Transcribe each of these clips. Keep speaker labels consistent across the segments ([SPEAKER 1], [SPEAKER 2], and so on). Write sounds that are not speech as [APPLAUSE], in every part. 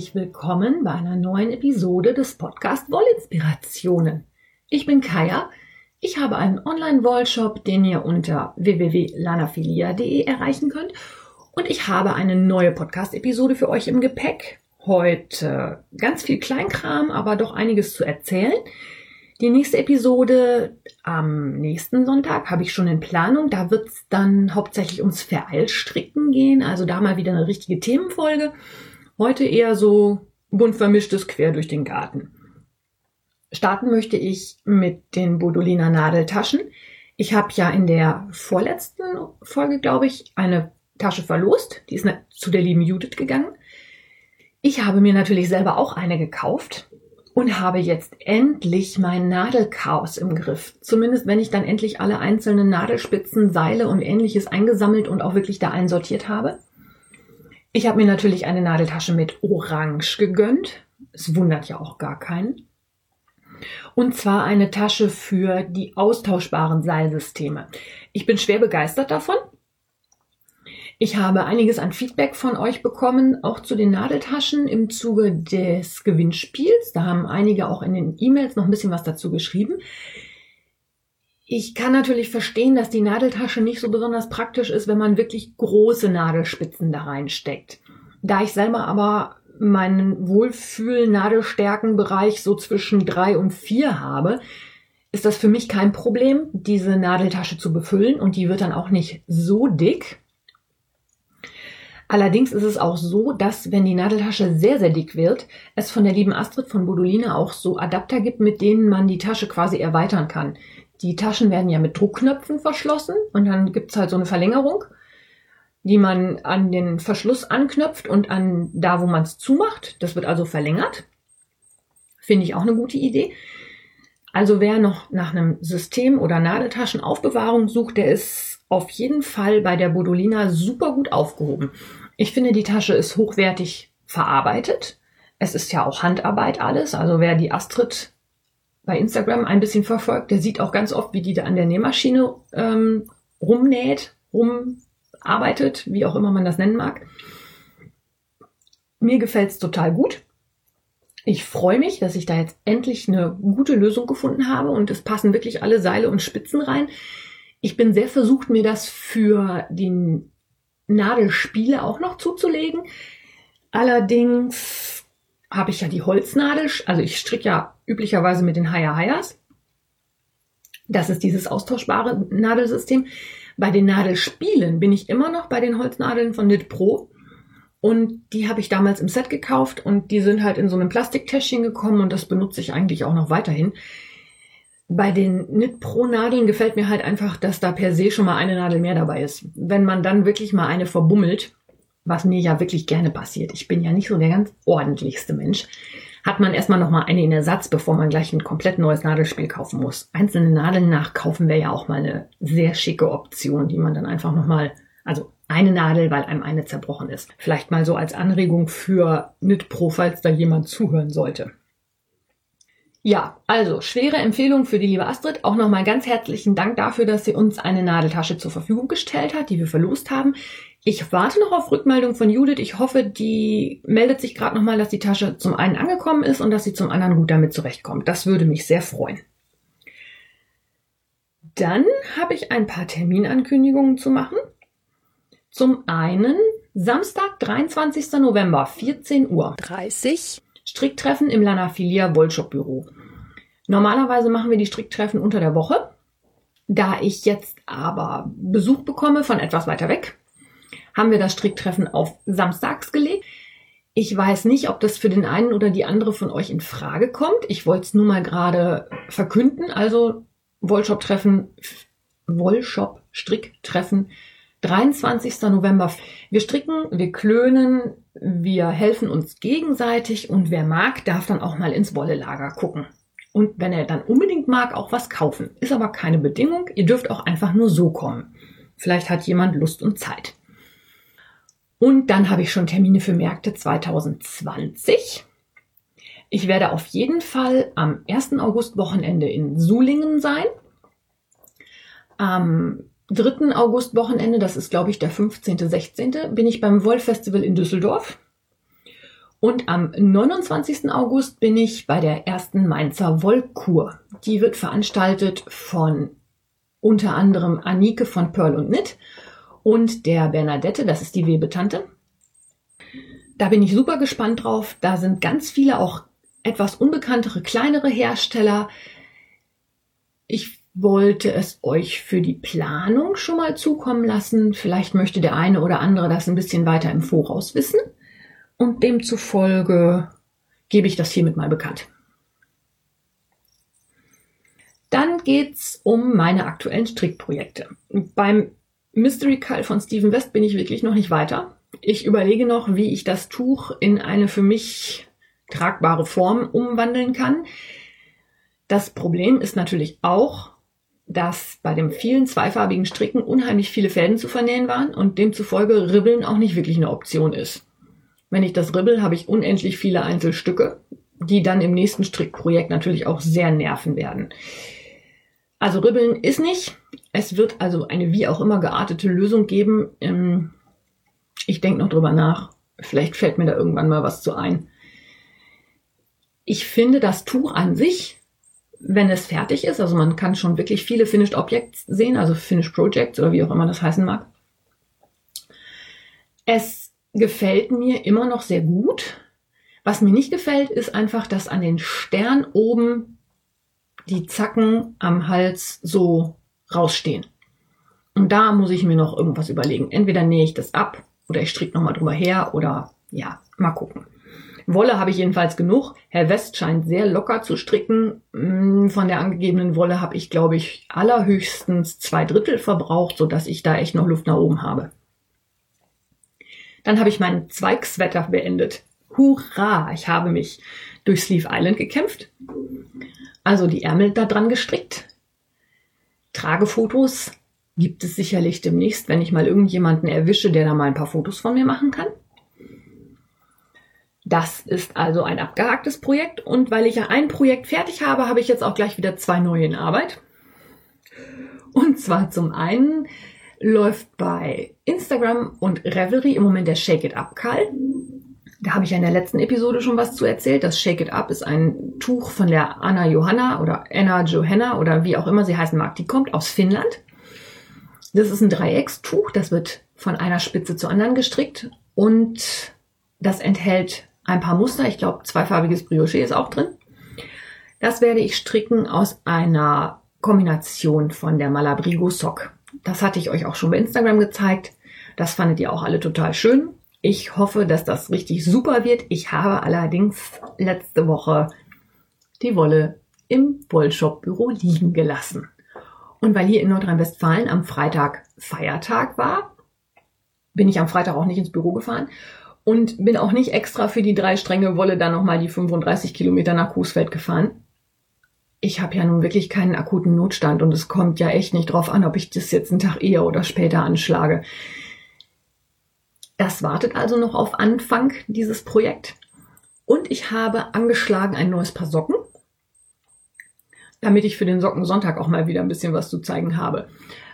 [SPEAKER 1] Herzlich willkommen bei einer neuen Episode des Podcast Wollinspirationen. Ich bin Kaya. Ich habe einen Online-Wollshop, den ihr unter www.lanafilia.de erreichen könnt. Und ich habe eine neue Podcast-Episode für euch im Gepäck. Heute ganz viel Kleinkram, aber doch einiges zu erzählen. Die nächste Episode am nächsten Sonntag habe ich schon in Planung. Da wird es dann hauptsächlich ums Vereilstricken gehen, also da mal wieder eine richtige Themenfolge. Heute eher so bunt vermischtes quer durch den Garten. Starten möchte ich mit den Bodolina Nadeltaschen. Ich habe ja in der vorletzten Folge, glaube ich, eine Tasche verlost. Die ist zu der lieben Judith gegangen. Ich habe mir natürlich selber auch eine gekauft und habe jetzt endlich mein Nadelchaos im Griff. Zumindest wenn ich dann endlich alle einzelnen Nadelspitzen, Seile und ähnliches eingesammelt und auch wirklich da einsortiert habe. Ich habe mir natürlich eine Nadeltasche mit Orange gegönnt. Es wundert ja auch gar keinen. Und zwar eine Tasche für die austauschbaren Seilsysteme. Ich bin schwer begeistert davon. Ich habe einiges an Feedback von euch bekommen, auch zu den Nadeltaschen im Zuge des Gewinnspiels. Da haben einige auch in den E-Mails noch ein bisschen was dazu geschrieben. Ich kann natürlich verstehen, dass die Nadeltasche nicht so besonders praktisch ist, wenn man wirklich große Nadelspitzen da reinsteckt. Da ich selber aber meinen Wohlfühl-Nadelstärkenbereich so zwischen drei und vier habe, ist das für mich kein Problem, diese Nadeltasche zu befüllen und die wird dann auch nicht so dick. Allerdings ist es auch so, dass wenn die Nadeltasche sehr, sehr dick wird, es von der lieben Astrid von Bodolina auch so Adapter gibt, mit denen man die Tasche quasi erweitern kann. Die Taschen werden ja mit Druckknöpfen verschlossen und dann gibt's halt so eine Verlängerung, die man an den Verschluss anknöpft und an da, wo man es zumacht. Das wird also verlängert. Finde ich auch eine gute Idee. Also wer noch nach einem System oder Nadeltaschenaufbewahrung sucht, der ist auf jeden Fall bei der Bodolina super gut aufgehoben. Ich finde, die Tasche ist hochwertig verarbeitet. Es ist ja auch Handarbeit alles. Also wer die Astrid bei Instagram ein bisschen verfolgt, der sieht auch ganz oft, wie die da an der Nähmaschine ähm, rumnäht, rumarbeitet, wie auch immer man das nennen mag. Mir gefällt's total gut. Ich freue mich, dass ich da jetzt endlich eine gute Lösung gefunden habe und es passen wirklich alle Seile und Spitzen rein. Ich bin sehr versucht, mir das für die Nadelspiele auch noch zuzulegen. Allerdings habe ich ja die Holznadel, also ich stricke ja üblicherweise mit den Haya Hayas. Das ist dieses austauschbare Nadelsystem. Bei den Nadelspielen bin ich immer noch bei den Holznadeln von Knit Pro. Und die habe ich damals im Set gekauft und die sind halt in so einem Plastiktäschchen gekommen und das benutze ich eigentlich auch noch weiterhin. Bei den Knit Pro Nadeln gefällt mir halt einfach, dass da per se schon mal eine Nadel mehr dabei ist. Wenn man dann wirklich mal eine verbummelt, was mir ja wirklich gerne passiert, ich bin ja nicht so der ganz ordentlichste Mensch, hat man erstmal noch mal eine in Ersatz, bevor man gleich ein komplett neues Nadelspiel kaufen muss. Einzelne Nadeln nachkaufen wäre ja auch mal eine sehr schicke Option, die man dann einfach noch mal, also eine Nadel, weil einem eine zerbrochen ist. Vielleicht mal so als Anregung für Knit Pro, falls da jemand zuhören sollte. Ja, also schwere Empfehlung für die liebe Astrid. Auch nochmal ganz herzlichen Dank dafür, dass sie uns eine Nadeltasche zur Verfügung gestellt hat, die wir verlost haben. Ich warte noch auf Rückmeldung von Judith. Ich hoffe, die meldet sich gerade nochmal, dass die Tasche zum einen angekommen ist und dass sie zum anderen gut damit zurechtkommt. Das würde mich sehr freuen. Dann habe ich ein paar Terminankündigungen zu machen. Zum einen Samstag, 23. November, 14 Uhr. 30 Stricktreffen im Lanafilia Wollshop Büro. Normalerweise machen wir die Stricktreffen unter der Woche. Da ich jetzt aber Besuch bekomme von etwas weiter weg, haben wir das Stricktreffen auf Samstags gelegt. Ich weiß nicht, ob das für den einen oder die andere von euch in Frage kommt. Ich wollte es nur mal gerade verkünden. Also Wollshop-Treffen, Wollshop-Stricktreffen 23. November. Wir stricken, wir klönen, wir helfen uns gegenseitig und wer mag, darf dann auch mal ins Wollelager gucken. Und wenn er dann unbedingt mag, auch was kaufen. Ist aber keine Bedingung. Ihr dürft auch einfach nur so kommen. Vielleicht hat jemand Lust und Zeit. Und dann habe ich schon Termine für Märkte 2020. Ich werde auf jeden Fall am 1. August Wochenende in Sulingen sein. Am 3. August Wochenende, das ist glaube ich der 15., 16., bin ich beim Wollfestival in Düsseldorf. Und am 29. August bin ich bei der ersten Mainzer Wollkur. Die wird veranstaltet von unter anderem Anike von Pearl und Knit und der Bernadette, das ist die Webetante. Da bin ich super gespannt drauf. Da sind ganz viele auch etwas unbekanntere, kleinere Hersteller. Ich wollte es euch für die Planung schon mal zukommen lassen. Vielleicht möchte der eine oder andere das ein bisschen weiter im Voraus wissen. Und demzufolge gebe ich das hiermit mal bekannt. Dann geht's um meine aktuellen Strickprojekte. Beim Mystery Call von Steven West bin ich wirklich noch nicht weiter. Ich überlege noch, wie ich das Tuch in eine für mich tragbare Form umwandeln kann. Das Problem ist natürlich auch, dass bei dem vielen zweifarbigen Stricken unheimlich viele Fäden zu vernähen waren und demzufolge Ribbeln auch nicht wirklich eine Option ist. Wenn ich das ribbel, habe ich unendlich viele Einzelstücke, die dann im nächsten Strickprojekt natürlich auch sehr nerven werden. Also ribbeln ist nicht. Es wird also eine wie auch immer geartete Lösung geben. Ähm, ich denke noch drüber nach. Vielleicht fällt mir da irgendwann mal was zu ein. Ich finde das Tuch an sich wenn es fertig ist, also man kann schon wirklich viele Finished Objects sehen, also Finished Projects oder wie auch immer das heißen mag. Es gefällt mir immer noch sehr gut. Was mir nicht gefällt, ist einfach, dass an den Stern oben die Zacken am Hals so rausstehen. Und da muss ich mir noch irgendwas überlegen. Entweder nähe ich das ab oder ich stricke nochmal drüber her oder ja, mal gucken. Wolle habe ich jedenfalls genug. Herr West scheint sehr locker zu stricken. Mm, von der angegebenen Wolle habe ich, glaube ich, allerhöchstens zwei Drittel verbraucht, sodass ich da echt noch Luft nach oben habe. Dann habe ich meinen Zweigswetter beendet. Hurra! Ich habe mich durch Sleeve Island gekämpft. Also die Ärmel da dran gestrickt. Tragefotos gibt es sicherlich demnächst, wenn ich mal irgendjemanden erwische, der da mal ein paar Fotos von mir machen kann. Das ist also ein abgehaktes Projekt und weil ich ja ein Projekt fertig habe, habe ich jetzt auch gleich wieder zwei neue in Arbeit. Und zwar zum einen läuft bei Instagram und Revelry im Moment der Shake It Up Call. Da habe ich ja in der letzten Episode schon was zu erzählt. Das Shake It Up ist ein Tuch von der Anna Johanna oder Anna Johanna oder wie auch immer sie heißen mag. Die kommt aus Finnland. Das ist ein Dreieckstuch. Das wird von einer Spitze zur anderen gestrickt und das enthält ein paar Muster. Ich glaube, zweifarbiges Brioche ist auch drin. Das werde ich stricken aus einer Kombination von der Malabrigo Sock. Das hatte ich euch auch schon bei Instagram gezeigt. Das fandet ihr auch alle total schön. Ich hoffe, dass das richtig super wird. Ich habe allerdings letzte Woche die Wolle im Wollshop-Büro liegen gelassen. Und weil hier in Nordrhein-Westfalen am Freitag Feiertag war, bin ich am Freitag auch nicht ins Büro gefahren und bin auch nicht extra für die drei Stränge Wolle dann nochmal die 35 Kilometer nach Coesfeld gefahren. Ich habe ja nun wirklich keinen akuten Notstand und es kommt ja echt nicht drauf an, ob ich das jetzt einen Tag eher oder später anschlage. Das wartet also noch auf Anfang dieses Projekt. Und ich habe angeschlagen ein neues Paar Socken, damit ich für den Sockensonntag auch mal wieder ein bisschen was zu zeigen habe.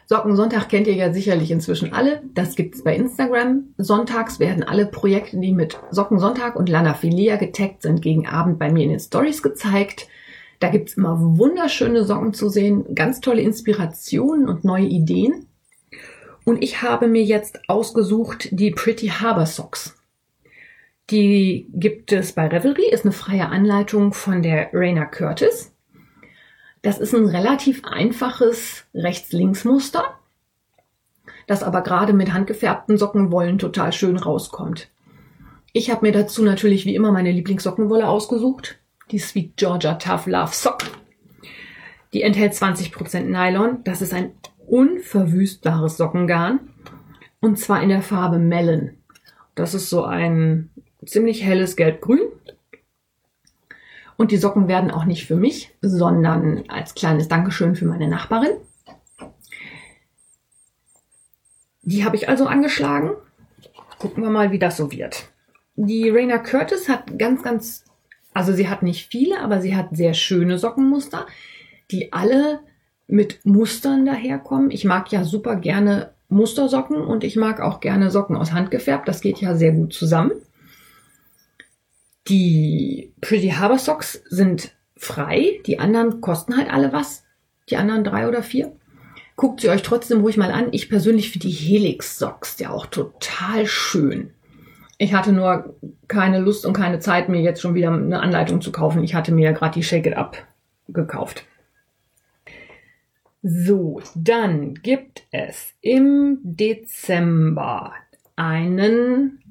[SPEAKER 1] Sockensonntag kennt ihr ja sicherlich inzwischen alle. Das gibt's bei Instagram. Sonntags werden alle Projekte, die mit Sockensonntag und Lana Filia getaggt sind, gegen Abend bei mir in den Stories gezeigt. Da gibt's immer wunderschöne Socken zu sehen, ganz tolle Inspirationen und neue Ideen. Und ich habe mir jetzt ausgesucht die Pretty Harbor Socks. Die gibt es bei Revelry, ist eine freie Anleitung von der Raina Curtis. Das ist ein relativ einfaches Rechts-Links-Muster, das aber gerade mit handgefärbten Sockenwollen total schön rauskommt. Ich habe mir dazu natürlich wie immer meine Lieblingssockenwolle ausgesucht, die Sweet Georgia Tough Love Sock. Die enthält 20% Nylon. Das ist ein unverwüstbares Sockengarn. Und zwar in der Farbe Melon. Das ist so ein ziemlich helles Gelb-Grün. Und die Socken werden auch nicht für mich, sondern als kleines Dankeschön für meine Nachbarin. Die habe ich also angeschlagen. Gucken wir mal, wie das so wird. Die Raina Curtis hat ganz, ganz, also sie hat nicht viele, aber sie hat sehr schöne Sockenmuster, die alle mit Mustern daherkommen. Ich mag ja super gerne Mustersocken und ich mag auch gerne Socken aus Hand gefärbt. Das geht ja sehr gut zusammen. Die Pretty Harbor Socks sind frei, die anderen kosten halt alle was, die anderen drei oder vier. Guckt sie euch trotzdem ruhig mal an. Ich persönlich finde die Helix Socks ja auch total schön. Ich hatte nur keine Lust und keine Zeit, mir jetzt schon wieder eine Anleitung zu kaufen. Ich hatte mir gerade die Shake It Up gekauft. So, dann gibt es im Dezember einen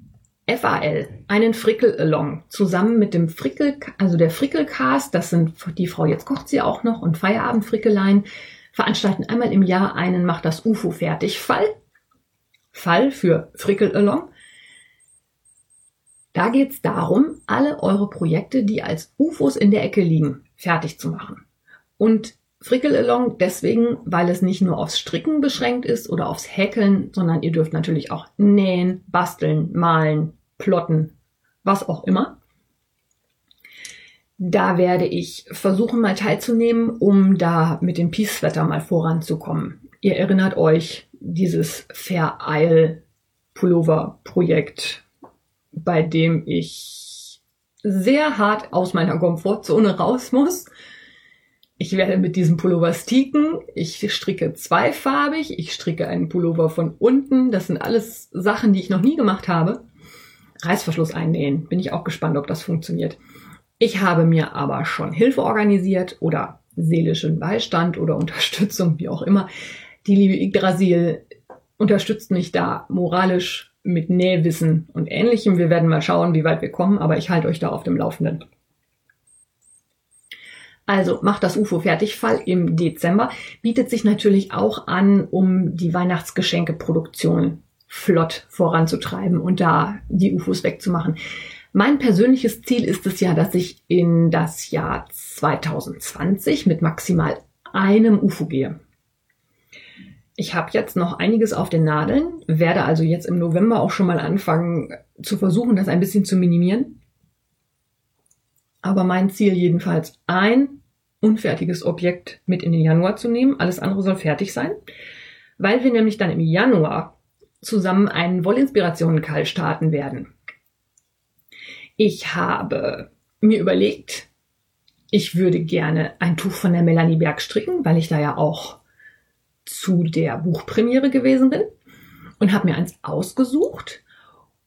[SPEAKER 1] FAL, einen Frickel Along, zusammen mit dem Frickel, also der Frickelcast, das sind die Frau, jetzt kocht sie auch noch, und Feierabend Frickelein, veranstalten einmal im Jahr einen Macht das UFO fertig Fall. Fall für Frickel Along. Da geht es darum, alle eure Projekte, die als UFOs in der Ecke liegen, fertig zu machen. Und Frickel Along deswegen, weil es nicht nur aufs Stricken beschränkt ist oder aufs Häkeln, sondern ihr dürft natürlich auch nähen, basteln, malen, plotten, was auch immer. Da werde ich versuchen, mal teilzunehmen, um da mit dem Peace-Wetter mal voranzukommen. Ihr erinnert euch, dieses Fair Isle Pullover Projekt bei dem ich sehr hart aus meiner Komfortzone raus muss. Ich werde mit diesem Pullover sticken. Ich stricke zweifarbig. Ich stricke einen Pullover von unten. Das sind alles Sachen, die ich noch nie gemacht habe. Reißverschluss einnähen. Bin ich auch gespannt, ob das funktioniert. Ich habe mir aber schon Hilfe organisiert oder seelischen Beistand oder [LAUGHS] Unterstützung, wie auch immer. Die liebe Yggdrasil unterstützt mich da moralisch mit Nähwissen und ähnlichem. Wir werden mal schauen, wie weit wir kommen, aber ich halte euch da auf dem Laufenden. Also macht das UFO Fertigfall im Dezember, bietet sich natürlich auch an, um die Weihnachtsgeschenkeproduktion flott voranzutreiben und da die UFOs wegzumachen. Mein persönliches Ziel ist es ja, dass ich in das Jahr 2020 mit maximal einem UFO gehe. Ich habe jetzt noch einiges auf den Nadeln, werde also jetzt im November auch schon mal anfangen zu versuchen, das ein bisschen zu minimieren. Aber mein Ziel jedenfalls, ein unfertiges Objekt mit in den Januar zu nehmen. Alles andere soll fertig sein, weil wir nämlich dann im Januar zusammen einen Wollinspirationen-Kall starten werden. Ich habe mir überlegt, ich würde gerne ein Tuch von der Melanie Berg stricken, weil ich da ja auch zu der Buchpremiere gewesen bin und habe mir eins ausgesucht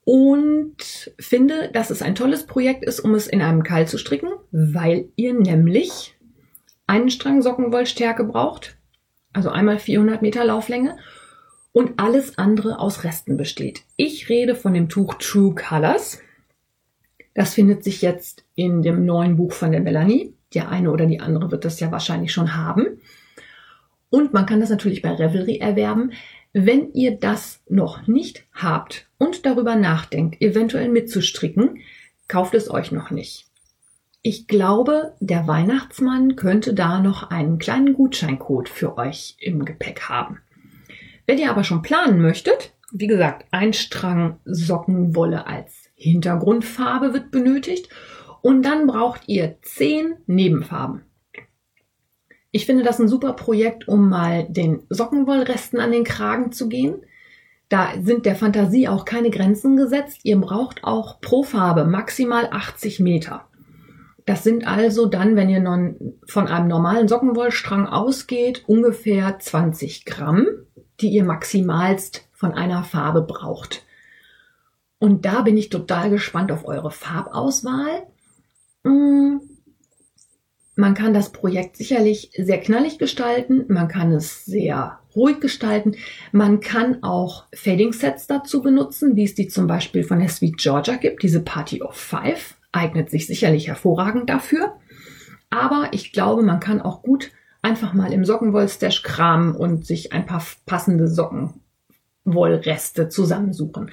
[SPEAKER 1] und finde, dass es ein tolles Projekt ist, um es in einem Keil zu stricken, weil ihr nämlich einen Strang Sockenwollstärke braucht, also einmal 400 Meter Lauflänge und alles andere aus Resten besteht. Ich rede von dem Tuch True Colors. Das findet sich jetzt in dem neuen Buch von der Melanie. Der eine oder die andere wird das ja wahrscheinlich schon haben. Und man kann das natürlich bei Revelry erwerben. Wenn ihr das noch nicht habt und darüber nachdenkt, eventuell mitzustricken, kauft es euch noch nicht. Ich glaube, der Weihnachtsmann könnte da noch einen kleinen Gutscheincode für euch im Gepäck haben. Wenn ihr aber schon planen möchtet, wie gesagt, ein Strang Sockenwolle als Hintergrundfarbe wird benötigt und dann braucht ihr zehn Nebenfarben. Ich finde das ein super Projekt, um mal den Sockenwollresten an den Kragen zu gehen. Da sind der Fantasie auch keine Grenzen gesetzt. Ihr braucht auch pro Farbe maximal 80 Meter. Das sind also dann, wenn ihr non, von einem normalen Sockenwollstrang ausgeht, ungefähr 20 Gramm, die ihr maximalst von einer Farbe braucht. Und da bin ich total gespannt auf eure Farbauswahl. Hm, man kann das Projekt sicherlich sehr knallig gestalten, man kann es sehr ruhig gestalten, man kann auch Fading Sets dazu benutzen, wie es die zum Beispiel von der Sweet Georgia gibt. Diese Party of Five eignet sich sicherlich hervorragend dafür. Aber ich glaube, man kann auch gut einfach mal im Sockenwollstash kramen und sich ein paar passende Sockenwollreste zusammensuchen.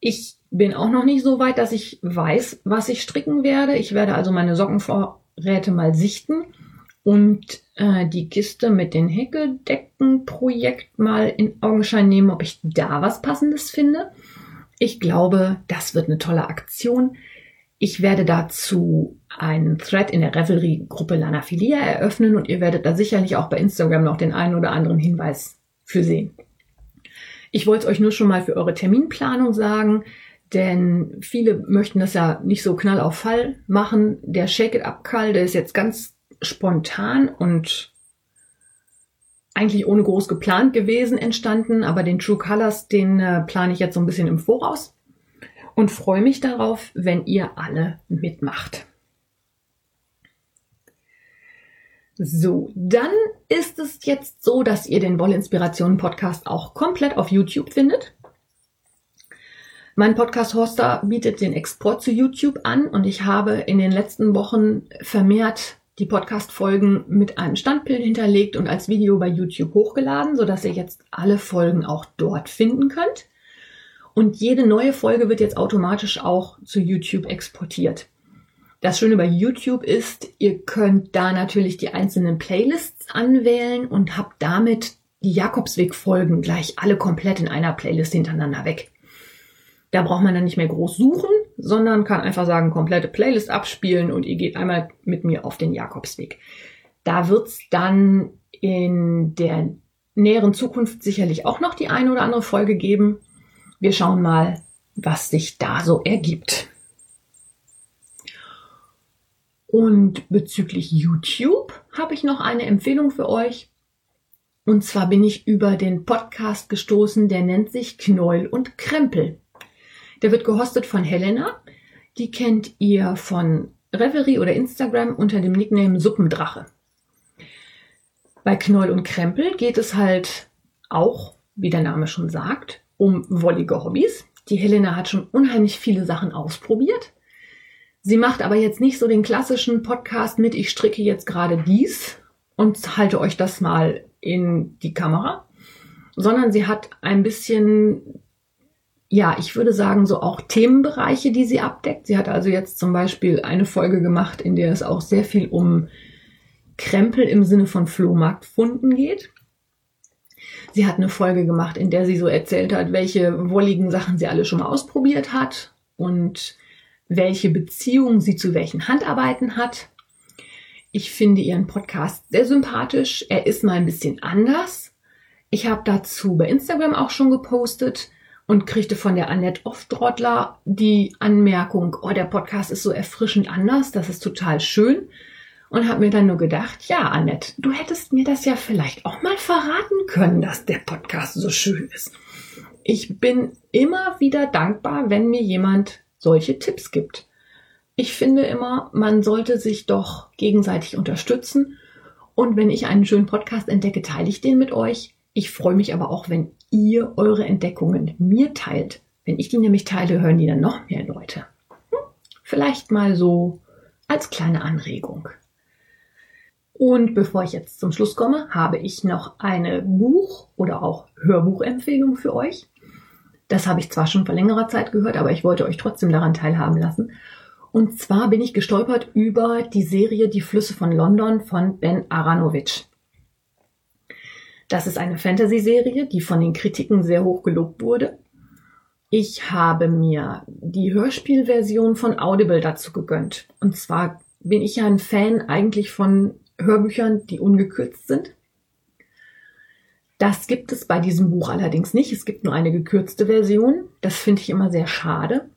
[SPEAKER 1] Ich bin auch noch nicht so weit, dass ich weiß, was ich stricken werde. Ich werde also meine Socken vor Räte mal sichten und äh, die Kiste mit den Häkeldecken-Projekt mal in Augenschein nehmen, ob ich da was Passendes finde. Ich glaube, das wird eine tolle Aktion. Ich werde dazu einen Thread in der Revelry-Gruppe Lana Filia eröffnen und ihr werdet da sicherlich auch bei Instagram noch den einen oder anderen Hinweis für sehen. Ich wollte es euch nur schon mal für eure Terminplanung sagen. Denn viele möchten das ja nicht so knall auf Fall machen. Der Shake It Up Call, der ist jetzt ganz spontan und eigentlich ohne groß geplant gewesen entstanden, aber den True Colors, den äh, plane ich jetzt so ein bisschen im Voraus und freue mich darauf, wenn ihr alle mitmacht. So, dann ist es jetzt so, dass ihr den Wollinspirationen Podcast auch komplett auf YouTube findet. Mein Podcast-Hoster bietet den Export zu YouTube an und ich habe in den letzten Wochen vermehrt die Podcast-Folgen mit einem Standbild hinterlegt und als Video bei YouTube hochgeladen, sodass ihr jetzt alle Folgen auch dort finden könnt. Und jede neue Folge wird jetzt automatisch auch zu YouTube exportiert. Das Schöne bei YouTube ist, ihr könnt da natürlich die einzelnen Playlists anwählen und habt damit die Jakobsweg-Folgen gleich alle komplett in einer Playlist hintereinander weg. Da braucht man dann nicht mehr groß suchen, sondern kann einfach sagen, komplette Playlist abspielen und ihr geht einmal mit mir auf den Jakobsweg. Da wird's dann in der näheren Zukunft sicherlich auch noch die eine oder andere Folge geben. Wir schauen mal, was sich da so ergibt. Und bezüglich YouTube habe ich noch eine Empfehlung für euch. Und zwar bin ich über den Podcast gestoßen, der nennt sich Knäuel und Krempel. Der wird gehostet von Helena. Die kennt ihr von Reverie oder Instagram unter dem Nickname Suppendrache. Bei Knoll und Krempel geht es halt auch, wie der Name schon sagt, um wollige Hobbys. Die Helena hat schon unheimlich viele Sachen ausprobiert. Sie macht aber jetzt nicht so den klassischen Podcast mit, ich stricke jetzt gerade dies und halte euch das mal in die Kamera, sondern sie hat ein bisschen ja, ich würde sagen, so auch Themenbereiche, die sie abdeckt. Sie hat also jetzt zum Beispiel eine Folge gemacht, in der es auch sehr viel um Krempel im Sinne von Flohmarktfunden geht. Sie hat eine Folge gemacht, in der sie so erzählt hat, welche wolligen Sachen sie alle schon mal ausprobiert hat und welche Beziehungen sie zu welchen Handarbeiten hat. Ich finde ihren Podcast sehr sympathisch. Er ist mal ein bisschen anders. Ich habe dazu bei Instagram auch schon gepostet und kriegte von der Annette Oftrottler die Anmerkung, oh, der Podcast ist so erfrischend anders, das ist total schön. Und habe mir dann nur gedacht, ja, Annette, du hättest mir das ja vielleicht auch mal verraten können, dass der Podcast so schön ist. Ich bin immer wieder dankbar, wenn mir jemand solche Tipps gibt. Ich finde immer, man sollte sich doch gegenseitig unterstützen. Und wenn ich einen schönen Podcast entdecke, teile ich den mit euch. Ich freue mich aber auch, wenn ihr eure Entdeckungen mir teilt. Wenn ich die nämlich teile, hören die dann noch mehr Leute. Hm? Vielleicht mal so als kleine Anregung. Und bevor ich jetzt zum Schluss komme, habe ich noch eine Buch- oder auch Hörbuchempfehlung für euch. Das habe ich zwar schon vor längerer Zeit gehört, aber ich wollte euch trotzdem daran teilhaben lassen. Und zwar bin ich gestolpert über die Serie Die Flüsse von London von Ben Aronovich. Das ist eine Fantasy-Serie, die von den Kritiken sehr hoch gelobt wurde. Ich habe mir die Hörspielversion von Audible dazu gegönnt. Und zwar bin ich ja ein Fan eigentlich von Hörbüchern, die ungekürzt sind. Das gibt es bei diesem Buch allerdings nicht. Es gibt nur eine gekürzte Version. Das finde ich immer sehr schade.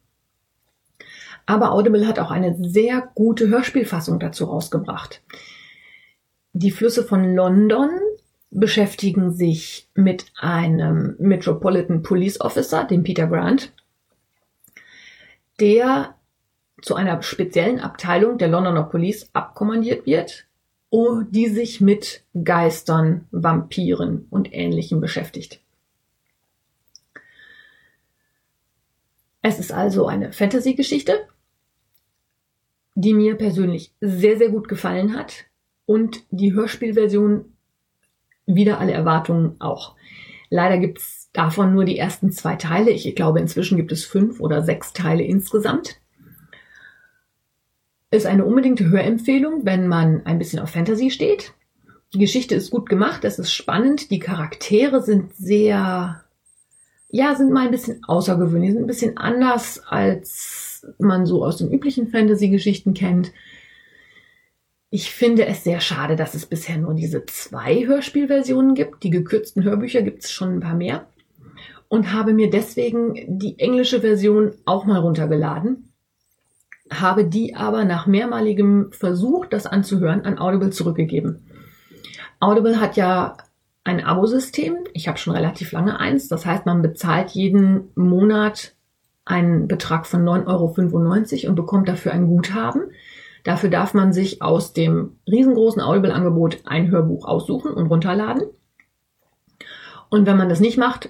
[SPEAKER 1] Aber Audible hat auch eine sehr gute Hörspielfassung dazu rausgebracht. Die Flüsse von London beschäftigen sich mit einem Metropolitan Police Officer, dem Peter Grant, der zu einer speziellen Abteilung der Londoner Police abkommandiert wird, die sich mit Geistern, Vampiren und Ähnlichem beschäftigt. Es ist also eine Fantasy-Geschichte, die mir persönlich sehr, sehr gut gefallen hat und die Hörspielversion wieder alle Erwartungen auch. Leider gibt's davon nur die ersten zwei Teile. Ich glaube, inzwischen gibt es fünf oder sechs Teile insgesamt. Ist eine unbedingte Hörempfehlung, wenn man ein bisschen auf Fantasy steht. Die Geschichte ist gut gemacht, es ist spannend, die Charaktere sind sehr, ja, sind mal ein bisschen außergewöhnlich, sind ein bisschen anders, als man so aus den üblichen Fantasy-Geschichten kennt. Ich finde es sehr schade, dass es bisher nur diese zwei Hörspielversionen gibt. Die gekürzten Hörbücher gibt es schon ein paar mehr. und habe mir deswegen die englische Version auch mal runtergeladen, habe die aber nach mehrmaligem Versuch, das anzuhören, an Audible zurückgegeben. Audible hat ja ein Abosystem. Ich habe schon relativ lange eins. Das heißt, man bezahlt jeden Monat einen Betrag von 9,95 Euro und bekommt dafür ein Guthaben. Dafür darf man sich aus dem riesengroßen Audible-Angebot ein Hörbuch aussuchen und runterladen. Und wenn man das nicht macht,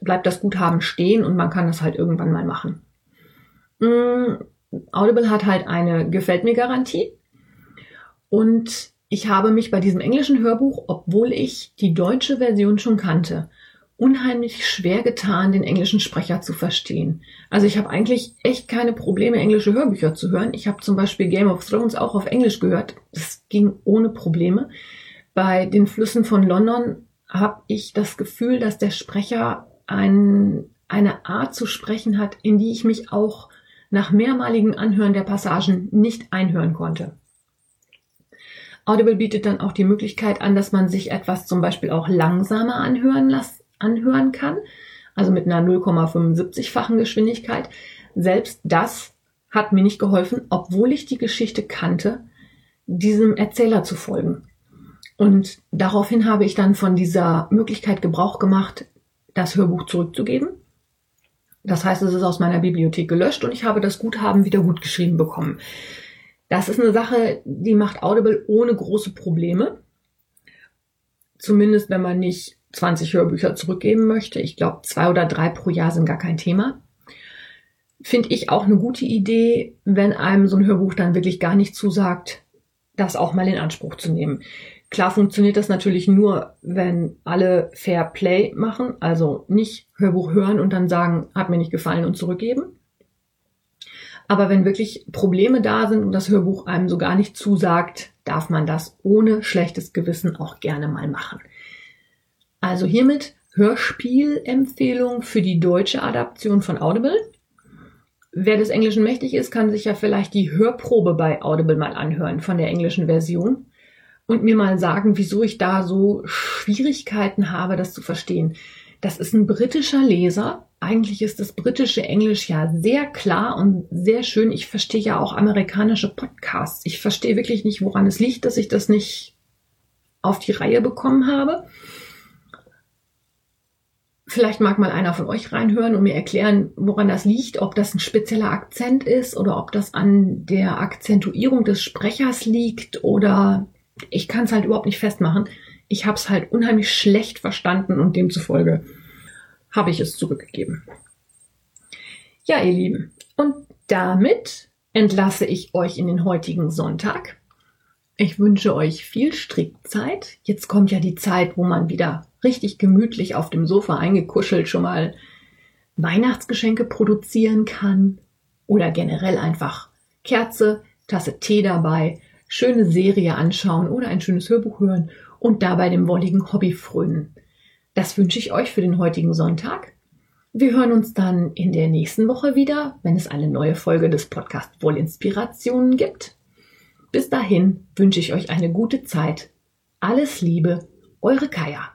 [SPEAKER 1] bleibt das Guthaben stehen und man kann das halt irgendwann mal machen. Audible hat halt eine Gefällt mir Garantie. Und ich habe mich bei diesem englischen Hörbuch, obwohl ich die deutsche Version schon kannte, unheimlich schwer getan, den englischen Sprecher zu verstehen. Also ich habe eigentlich echt keine Probleme, englische Hörbücher zu hören. Ich habe zum Beispiel Game of Thrones auch auf Englisch gehört. Das ging ohne Probleme. Bei den Flüssen von London habe ich das Gefühl, dass der Sprecher ein, eine Art zu sprechen hat, in die ich mich auch nach mehrmaligen Anhören der Passagen nicht einhören konnte. Audible bietet dann auch die Möglichkeit an, dass man sich etwas zum Beispiel auch langsamer anhören, las anhören kann, also mit einer 0,75-fachen Geschwindigkeit. Selbst das hat mir nicht geholfen, obwohl ich die Geschichte kannte, diesem Erzähler zu folgen. Und daraufhin habe ich dann von dieser Möglichkeit Gebrauch gemacht, das Hörbuch zurückzugeben. Das heißt, es ist aus meiner Bibliothek gelöscht und ich habe das Guthaben wieder gut geschrieben bekommen. Das ist eine Sache, die macht Audible ohne große Probleme. Zumindest wenn man nicht 20 Hörbücher zurückgeben möchte. Ich glaube, zwei oder drei pro Jahr sind gar kein Thema. Finde ich auch eine gute Idee, wenn einem so ein Hörbuch dann wirklich gar nicht zusagt, das auch mal in Anspruch zu nehmen. Klar funktioniert das natürlich nur, wenn alle Fair Play machen, also nicht Hörbuch hören und dann sagen, hat mir nicht gefallen und zurückgeben. Aber wenn wirklich Probleme da sind und das Hörbuch einem so gar nicht zusagt, darf man das ohne schlechtes Gewissen auch gerne mal machen. Also hiermit Hörspielempfehlung für die deutsche Adaption von Audible. Wer des Englischen mächtig ist, kann sich ja vielleicht die Hörprobe bei Audible mal anhören von der englischen Version und mir mal sagen, wieso ich da so Schwierigkeiten habe, das zu verstehen. Das ist ein britischer Leser. Eigentlich ist das britische Englisch ja sehr klar und sehr schön. Ich verstehe ja auch amerikanische Podcasts. Ich verstehe wirklich nicht, woran es liegt, dass ich das nicht auf die Reihe bekommen habe. Vielleicht mag mal einer von euch reinhören und mir erklären, woran das liegt, ob das ein spezieller Akzent ist oder ob das an der Akzentuierung des Sprechers liegt oder ich kann es halt überhaupt nicht festmachen. Ich habe es halt unheimlich schlecht verstanden und demzufolge habe ich es zurückgegeben. Ja, ihr Lieben, und damit entlasse ich euch in den heutigen Sonntag. Ich wünsche euch viel Strickzeit. Jetzt kommt ja die Zeit, wo man wieder richtig gemütlich auf dem Sofa eingekuschelt schon mal Weihnachtsgeschenke produzieren kann oder generell einfach Kerze, Tasse Tee dabei schöne Serie anschauen oder ein schönes Hörbuch hören und dabei dem wolligen Hobby frönen. Das wünsche ich euch für den heutigen Sonntag. Wir hören uns dann in der nächsten Woche wieder, wenn es eine neue Folge des Podcast Wollinspirationen gibt. Bis dahin wünsche ich euch eine gute Zeit. Alles Liebe, eure Kaya.